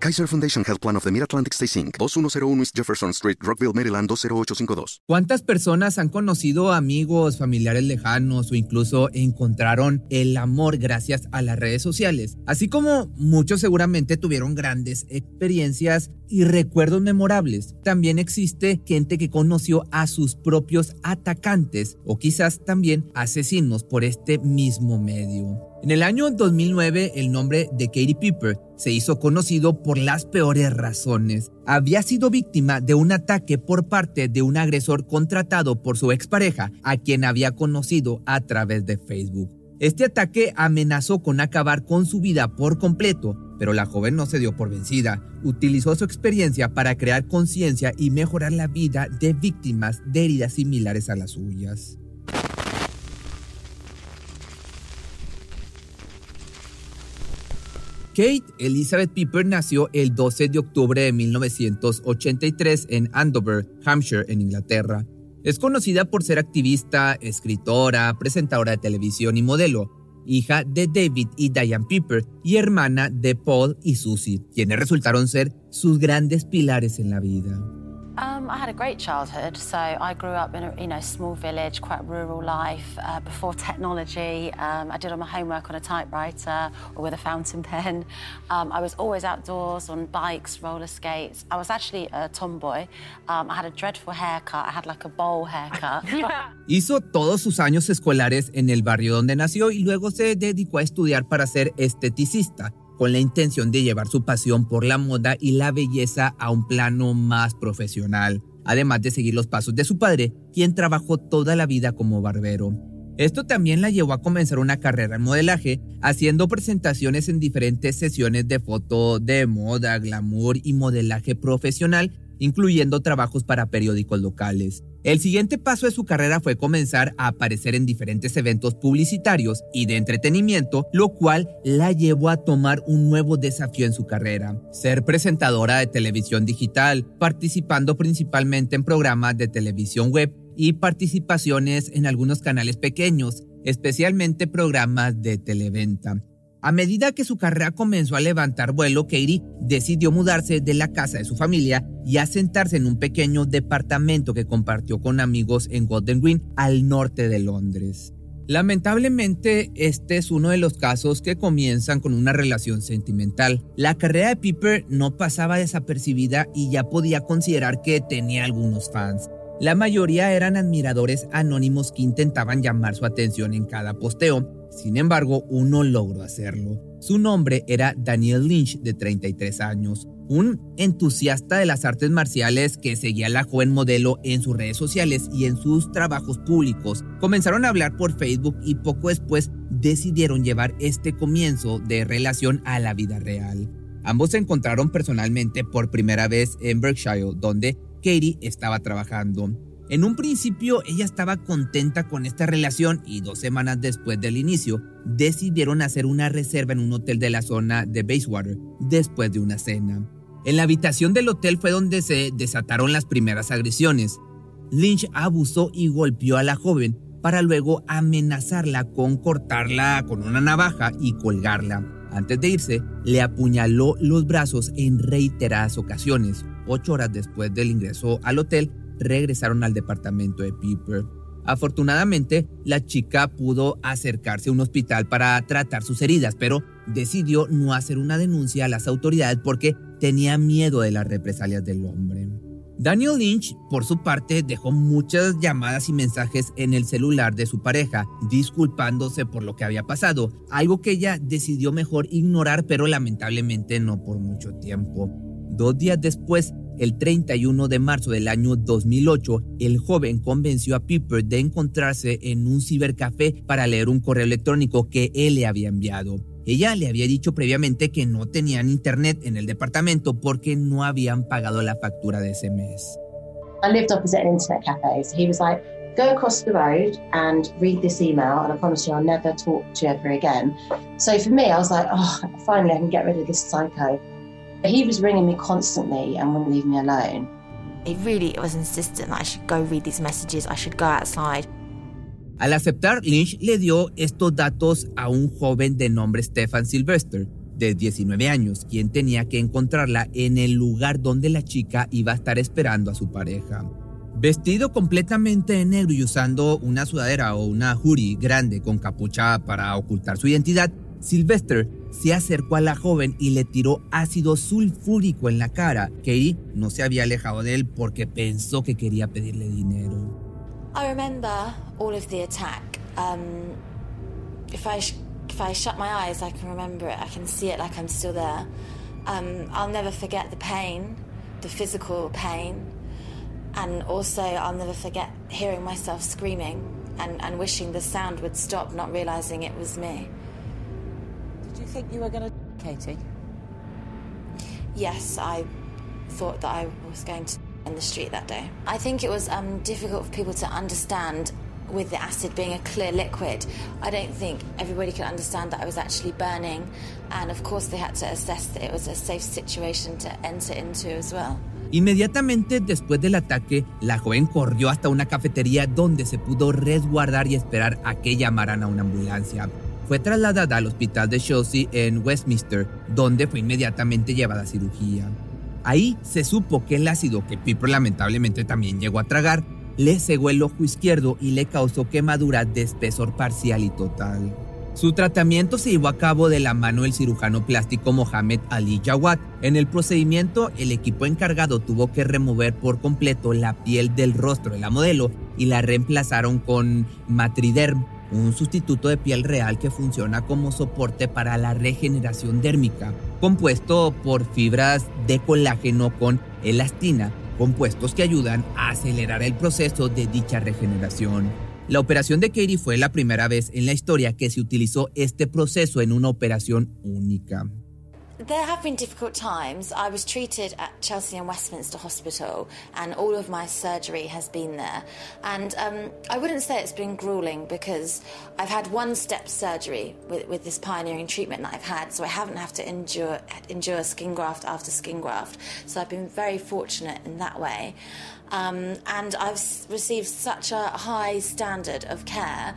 Kaiser Foundation Health Plan of the Mid-Atlantic Stay Inc., 2101 East Jefferson Street, Rockville, Maryland 20852. ¿Cuántas personas han conocido amigos, familiares lejanos o incluso encontraron el amor gracias a las redes sociales? Así como muchos seguramente tuvieron grandes experiencias y recuerdos memorables, también existe gente que conoció a sus propios atacantes o quizás también asesinos por este mismo medio. En el año 2009, el nombre de Katie Piper se hizo conocido por las peores razones. Había sido víctima de un ataque por parte de un agresor contratado por su expareja, a quien había conocido a través de Facebook. Este ataque amenazó con acabar con su vida por completo, pero la joven no se dio por vencida. Utilizó su experiencia para crear conciencia y mejorar la vida de víctimas de heridas similares a las suyas. Kate Elizabeth Piper nació el 12 de octubre de 1983 en Andover, Hampshire, en Inglaterra. Es conocida por ser activista, escritora, presentadora de televisión y modelo, hija de David y Diane Piper y hermana de Paul y Susie, quienes resultaron ser sus grandes pilares en la vida. Um, I had a great childhood. So I grew up in a you know small village, quite rural life. Uh, before technology, um, I did all my homework on a typewriter or with a fountain pen. Um, I was always outdoors on bikes, roller skates. I was actually a tomboy. Um, I had a dreadful haircut. I had like a bowl haircut. Hizo todos sus años escolares en el barrio donde nació y luego se dedicó a estudiar para ser esteticista con la intención de llevar su pasión por la moda y la belleza a un plano más profesional, además de seguir los pasos de su padre, quien trabajó toda la vida como barbero. Esto también la llevó a comenzar una carrera en modelaje, haciendo presentaciones en diferentes sesiones de foto de moda, glamour y modelaje profesional, incluyendo trabajos para periódicos locales. El siguiente paso de su carrera fue comenzar a aparecer en diferentes eventos publicitarios y de entretenimiento, lo cual la llevó a tomar un nuevo desafío en su carrera, ser presentadora de televisión digital, participando principalmente en programas de televisión web y participaciones en algunos canales pequeños, especialmente programas de televenta. A medida que su carrera comenzó a levantar vuelo, Katie decidió mudarse de la casa de su familia y asentarse en un pequeño departamento que compartió con amigos en Golden Green, al norte de Londres. Lamentablemente, este es uno de los casos que comienzan con una relación sentimental. La carrera de Piper no pasaba desapercibida y ya podía considerar que tenía algunos fans. La mayoría eran admiradores anónimos que intentaban llamar su atención en cada posteo, sin embargo, uno logró hacerlo. Su nombre era Daniel Lynch, de 33 años, un entusiasta de las artes marciales que seguía a la joven modelo en sus redes sociales y en sus trabajos públicos. Comenzaron a hablar por Facebook y poco después decidieron llevar este comienzo de relación a la vida real. Ambos se encontraron personalmente por primera vez en Berkshire, donde Katie estaba trabajando. En un principio ella estaba contenta con esta relación y dos semanas después del inicio decidieron hacer una reserva en un hotel de la zona de Bayswater después de una cena. En la habitación del hotel fue donde se desataron las primeras agresiones. Lynch abusó y golpeó a la joven para luego amenazarla con cortarla con una navaja y colgarla. Antes de irse, le apuñaló los brazos en reiteradas ocasiones. Ocho horas después del ingreso al hotel, regresaron al departamento de Piper. Afortunadamente, la chica pudo acercarse a un hospital para tratar sus heridas, pero decidió no hacer una denuncia a las autoridades porque tenía miedo de las represalias del hombre. Daniel Lynch, por su parte, dejó muchas llamadas y mensajes en el celular de su pareja, disculpándose por lo que había pasado, algo que ella decidió mejor ignorar, pero lamentablemente no por mucho tiempo. Dos días después, el 31 de marzo del año 2008, el joven convenció a Piper de encontrarse en un cibercafé para leer un correo electrónico que él le había enviado. Ella le había dicho previamente que no tenían internet en el departamento porque no habían pagado la factura de ese mes. I lived opposite an internet cafe, so he was like, go across the road and read this email, and I promise you I'll never talk to you ever again. So for me, I was like, oh, finally I can get rid of this psycho. He was ringing me constantly and wouldn't leave me alone. He really was insistent that I should go read these messages, I should go outside. Al aceptar, Lynch le dio estos datos a un joven de nombre Stefan Sylvester, de 19 años, quien tenía que encontrarla en el lugar donde la chica iba a estar esperando a su pareja. Vestido completamente de negro y usando una sudadera o una hoodie grande con capucha para ocultar su identidad, Sylvester se acercó a la joven y le tiró ácido sulfúrico en la cara. Katie no se había alejado de él porque pensó que quería pedirle dinero. I remember all of the attack. Um, if I if I shut my eyes, I can remember it. I can see it like I'm still there. Um, I'll never forget the pain, the physical pain. And also, I'll never forget hearing myself screaming and, and wishing the sound would stop, not realizing it was me. Did you think you were going to, Katie? Yes, I thought that I was going to in the street that day. I think it was um, difficult for people to understand with the acid being a clear liquid. I don't think everybody could understand that I was actually burning, and of course, they had to assess that it was a safe situation to enter into as well. Inmediatamente después del ataque, la joven corrió hasta una cafetería donde se pudo resguardar y esperar a que llamaran a una ambulancia. Fue trasladada al hospital de Chelsea en Westminster, donde fue inmediatamente llevada a cirugía. Ahí se supo que el ácido que Piper lamentablemente también llegó a tragar le cegó el ojo izquierdo y le causó quemaduras de espesor parcial y total. Su tratamiento se llevó a cabo de la mano del cirujano plástico Mohamed Ali Jawad. En el procedimiento, el equipo encargado tuvo que remover por completo la piel del rostro de la modelo y la reemplazaron con Matriderm, un sustituto de piel real que funciona como soporte para la regeneración dérmica, compuesto por fibras de colágeno con elastina, compuestos que ayudan a acelerar el proceso de dicha regeneración. La operación de Katie fue la primera vez en la historia que se utilizó este proceso en una operación única. There have been difficult times. I was treated at Chelsea and Westminster Hospital, and all of my surgery has been there. And um, I wouldn't say it's been grueling because I've had one step surgery with, with this pioneering treatment that I've had, so I haven't had to endure, endure skin graft after skin graft. So I've been very fortunate in that way. Um, and I've received such a high standard of care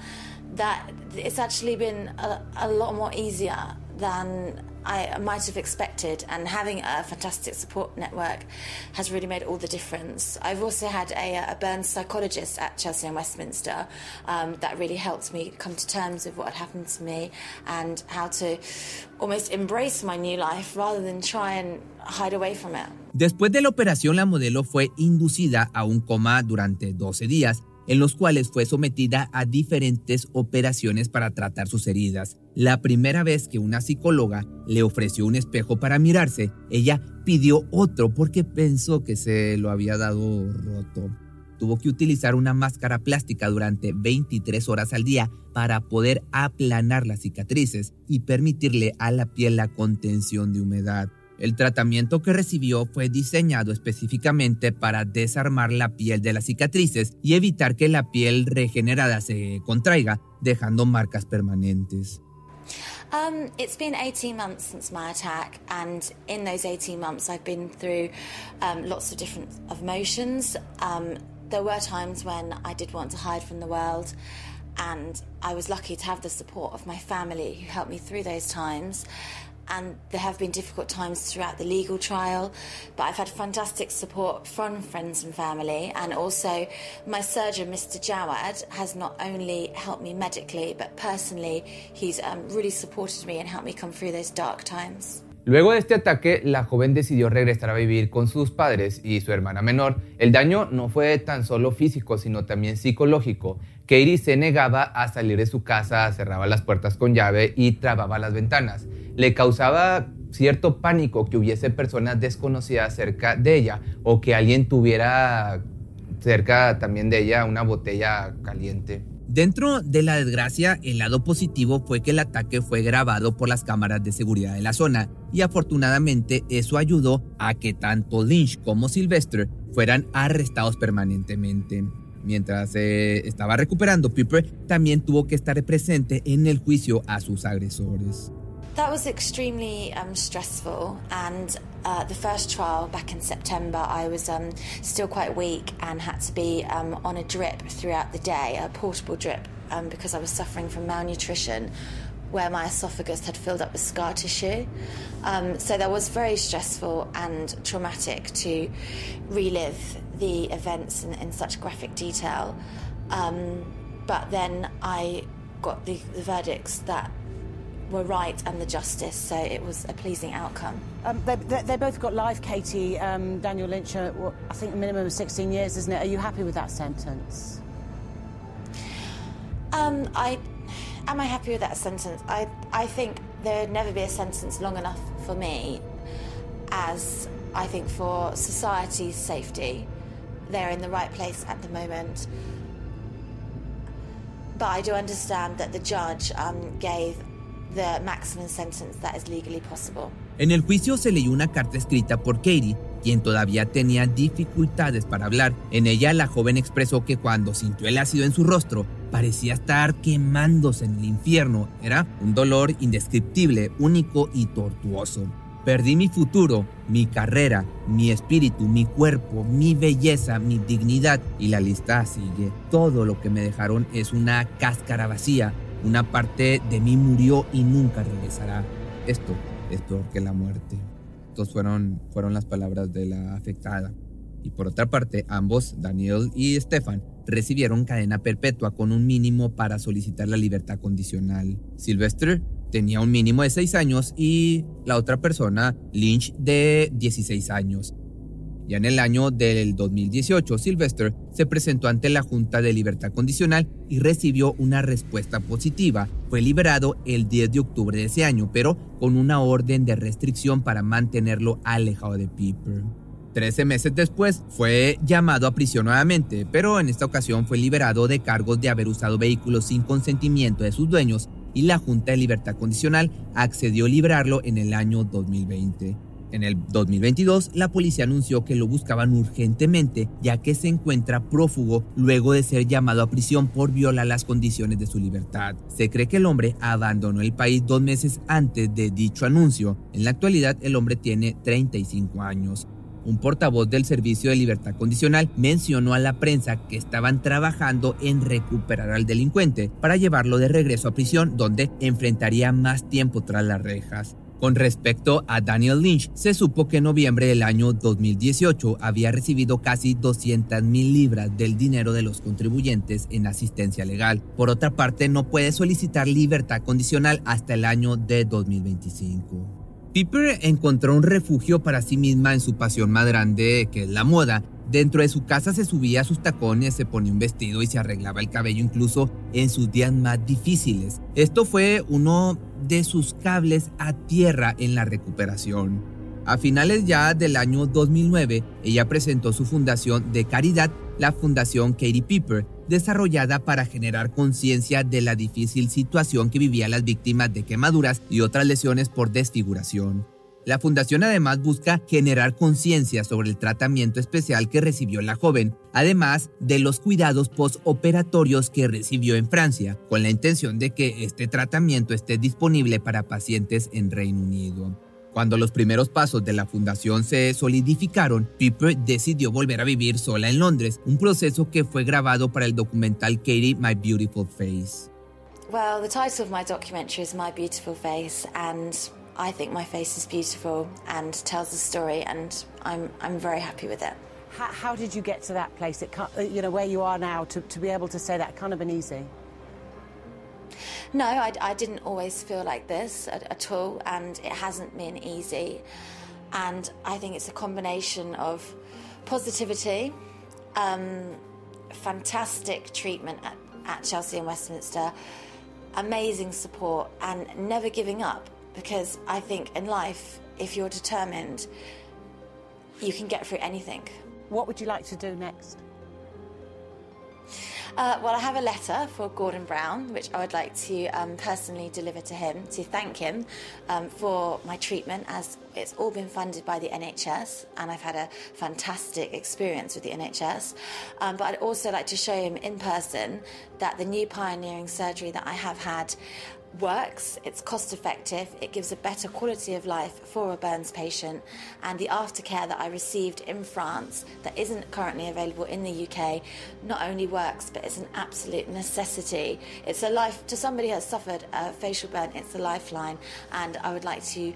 that it's actually been a, a lot more easier than I might have expected, and having a fantastic support network has really made all the difference. I've also had a, a burn psychologist at Chelsea and Westminster um, that really helped me come to terms with what had happened to me and how to almost embrace my new life rather than try and hide away from it. Después de la operación, la modelo fue inducida a un coma durante 12 días en los cuales fue sometida a diferentes operaciones para tratar sus heridas. La primera vez que una psicóloga le ofreció un espejo para mirarse, ella pidió otro porque pensó que se lo había dado roto. Tuvo que utilizar una máscara plástica durante 23 horas al día para poder aplanar las cicatrices y permitirle a la piel la contención de humedad. El tratamiento que recibió fue diseñado específicamente para desarmar la piel de las cicatrices y evitar que la piel regenerada se contraiga, dejando marcas permanentes. Um, it's been 18 months since my attack, and in those 18 months, I've been through um, lots of different emotions. Um, there were times when I did want to hide from the world, and I was lucky to have the support of my family who helped me through those times. And there have been difficult times throughout the legal trial, but I've had fantastic support from friends and family, and also my surgeon, Mr. Jawad, has not only helped me medically, but personally, he's um, really supported me and helped me come through those dark times. Luego de este ataque, la joven decidió regresar a vivir con sus padres y su hermana menor. El daño no fue tan solo físico, sino también psicológico. Katie se negaba a salir de su casa, cerraba las puertas con llave y trababa las ventanas le causaba cierto pánico que hubiese personas desconocidas cerca de ella o que alguien tuviera cerca también de ella una botella caliente. Dentro de la desgracia, el lado positivo fue que el ataque fue grabado por las cámaras de seguridad de la zona y afortunadamente eso ayudó a que tanto Lynch como Sylvester fueran arrestados permanentemente. Mientras se estaba recuperando, Piper también tuvo que estar presente en el juicio a sus agresores. That was extremely um, stressful, and uh, the first trial back in September, I was um, still quite weak and had to be um, on a drip throughout the day, a portable drip, um, because I was suffering from malnutrition, where my esophagus had filled up with scar tissue. Um, so that was very stressful and traumatic to relive the events in, in such graphic detail. Um, but then I got the, the verdicts that were right and the justice, so it was a pleasing outcome. Um, they, they, they both got life, Katie. Um, Daniel Lynch, uh, well, I think a minimum of 16 years, isn't it? Are you happy with that sentence? Um, I am I happy with that sentence? I I think there'd never be a sentence long enough for me, as I think for society's safety, they're in the right place at the moment. But I do understand that the judge um, gave the maximum sentence that is legally possible. En el juicio se leyó una carta escrita por Katie, quien todavía tenía dificultades para hablar. En ella la joven expresó que cuando sintió el ácido en su rostro, parecía estar quemándose en el infierno. Era un dolor indescriptible, único y tortuoso. Perdí mi futuro, mi carrera, mi espíritu, mi cuerpo, mi belleza, mi dignidad y la lista sigue. Todo lo que me dejaron es una cáscara vacía. Una parte de mí murió y nunca regresará. Esto es peor que la muerte. Estas fueron, fueron las palabras de la afectada. Y por otra parte, ambos, Daniel y Stefan, recibieron cadena perpetua con un mínimo para solicitar la libertad condicional. Sylvester tenía un mínimo de 6 años y la otra persona, Lynch, de 16 años. Ya en el año del 2018, Sylvester se presentó ante la Junta de Libertad Condicional y recibió una respuesta positiva. Fue liberado el 10 de octubre de ese año, pero con una orden de restricción para mantenerlo alejado de Piper. Trece meses después fue llamado a prisión nuevamente, pero en esta ocasión fue liberado de cargos de haber usado vehículos sin consentimiento de sus dueños y la Junta de Libertad Condicional accedió a librarlo en el año 2020. En el 2022, la policía anunció que lo buscaban urgentemente ya que se encuentra prófugo luego de ser llamado a prisión por violar las condiciones de su libertad. Se cree que el hombre abandonó el país dos meses antes de dicho anuncio. En la actualidad, el hombre tiene 35 años. Un portavoz del Servicio de Libertad Condicional mencionó a la prensa que estaban trabajando en recuperar al delincuente para llevarlo de regreso a prisión donde enfrentaría más tiempo tras las rejas. Con respecto a Daniel Lynch, se supo que en noviembre del año 2018 había recibido casi 200 mil libras del dinero de los contribuyentes en asistencia legal. Por otra parte, no puede solicitar libertad condicional hasta el año de 2025. Piper encontró un refugio para sí misma en su pasión más grande, que es la moda, Dentro de su casa se subía a sus tacones, se ponía un vestido y se arreglaba el cabello incluso en sus días más difíciles. Esto fue uno de sus cables a tierra en la recuperación. A finales ya del año 2009, ella presentó su fundación de caridad, la Fundación Katie Piper, desarrollada para generar conciencia de la difícil situación que vivían las víctimas de quemaduras y otras lesiones por desfiguración. La fundación además busca generar conciencia sobre el tratamiento especial que recibió la joven, además de los cuidados postoperatorios que recibió en Francia, con la intención de que este tratamiento esté disponible para pacientes en Reino Unido. Cuando los primeros pasos de la fundación se solidificaron, Piper decidió volver a vivir sola en Londres, un proceso que fue grabado para el documental Katie My Beautiful Face. Well, the title of my documentary is My Beautiful Face, and I think my face is beautiful and tells a story, and I'm, I'm very happy with it. How, how did you get to that place? It uh, you know, where you are now, to, to be able to say that can't have been easy. No, I, I didn't always feel like this at, at all, and it hasn't been easy. And I think it's a combination of positivity, um, fantastic treatment at, at Chelsea and Westminster, amazing support, and never giving up. Because I think in life, if you're determined, you can get through anything. What would you like to do next? Uh, well, I have a letter for Gordon Brown, which I would like to um, personally deliver to him to thank him um, for my treatment, as it's all been funded by the NHS, and I've had a fantastic experience with the NHS. Um, but I'd also like to show him in person that the new pioneering surgery that I have had works, it's cost effective, it gives a better quality of life for a Burns patient, and the aftercare that I received in France that isn't currently available in the UK not only works but it's an absolute necessity. It's a life to somebody who has suffered a facial burn, it's a lifeline, and I would like to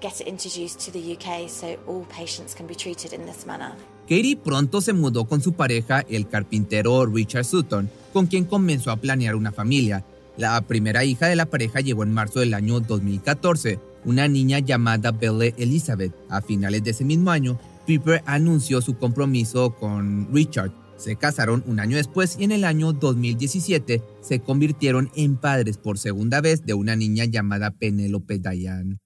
get it introduced to the UK so all patients can be treated in this manner. Katie pronto se mudó con su pareja, el carpintero Richard Sutton, con quien comenzó a planear una familia. La primera hija de la pareja llegó en marzo del año 2014, una niña llamada Belle Elizabeth. A finales de ese mismo año, Piper anunció su compromiso con Richard. Se casaron un año después y en el año 2017 se convirtieron en padres por segunda vez de una niña llamada Penelope Diane.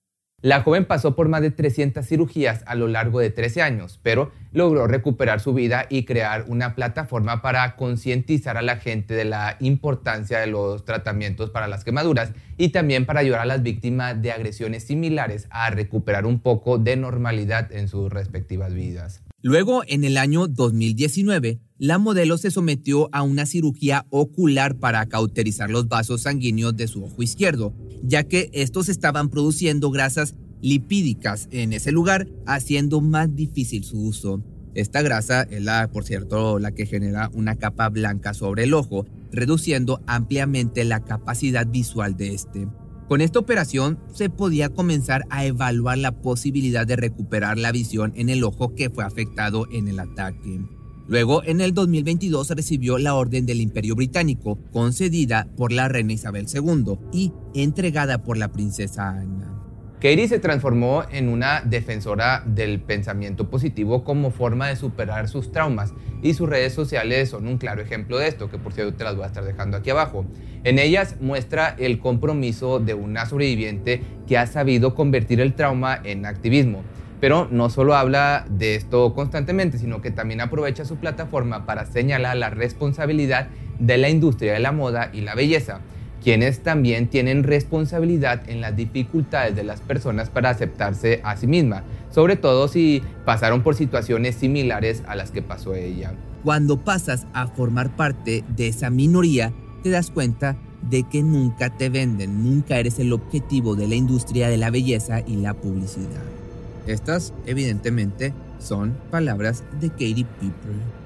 La joven pasó por más de 300 cirugías a lo largo de 13 años, pero logró recuperar su vida y crear una plataforma para concientizar a la gente de la importancia de los tratamientos para las quemaduras y también para ayudar a las víctimas de agresiones similares a recuperar un poco de normalidad en sus respectivas vidas. Luego, en el año 2019, la modelo se sometió a una cirugía ocular para cauterizar los vasos sanguíneos de su ojo izquierdo, ya que estos estaban produciendo grasas lipídicas en ese lugar, haciendo más difícil su uso. Esta grasa es la, por cierto, la que genera una capa blanca sobre el ojo, reduciendo ampliamente la capacidad visual de este. Con esta operación se podía comenzar a evaluar la posibilidad de recuperar la visión en el ojo que fue afectado en el ataque. Luego, en el 2022 recibió la Orden del Imperio Británico, concedida por la reina Isabel II y entregada por la princesa Ana. Katie se transformó en una defensora del pensamiento positivo como forma de superar sus traumas y sus redes sociales son un claro ejemplo de esto, que por cierto te las voy a estar dejando aquí abajo. En ellas muestra el compromiso de una sobreviviente que ha sabido convertir el trauma en activismo. Pero no solo habla de esto constantemente, sino que también aprovecha su plataforma para señalar la responsabilidad de la industria de la moda y la belleza quienes también tienen responsabilidad en las dificultades de las personas para aceptarse a sí misma, sobre todo si pasaron por situaciones similares a las que pasó ella. Cuando pasas a formar parte de esa minoría, te das cuenta de que nunca te venden, nunca eres el objetivo de la industria de la belleza y la publicidad. Estas, evidentemente, son palabras de Katie Piper.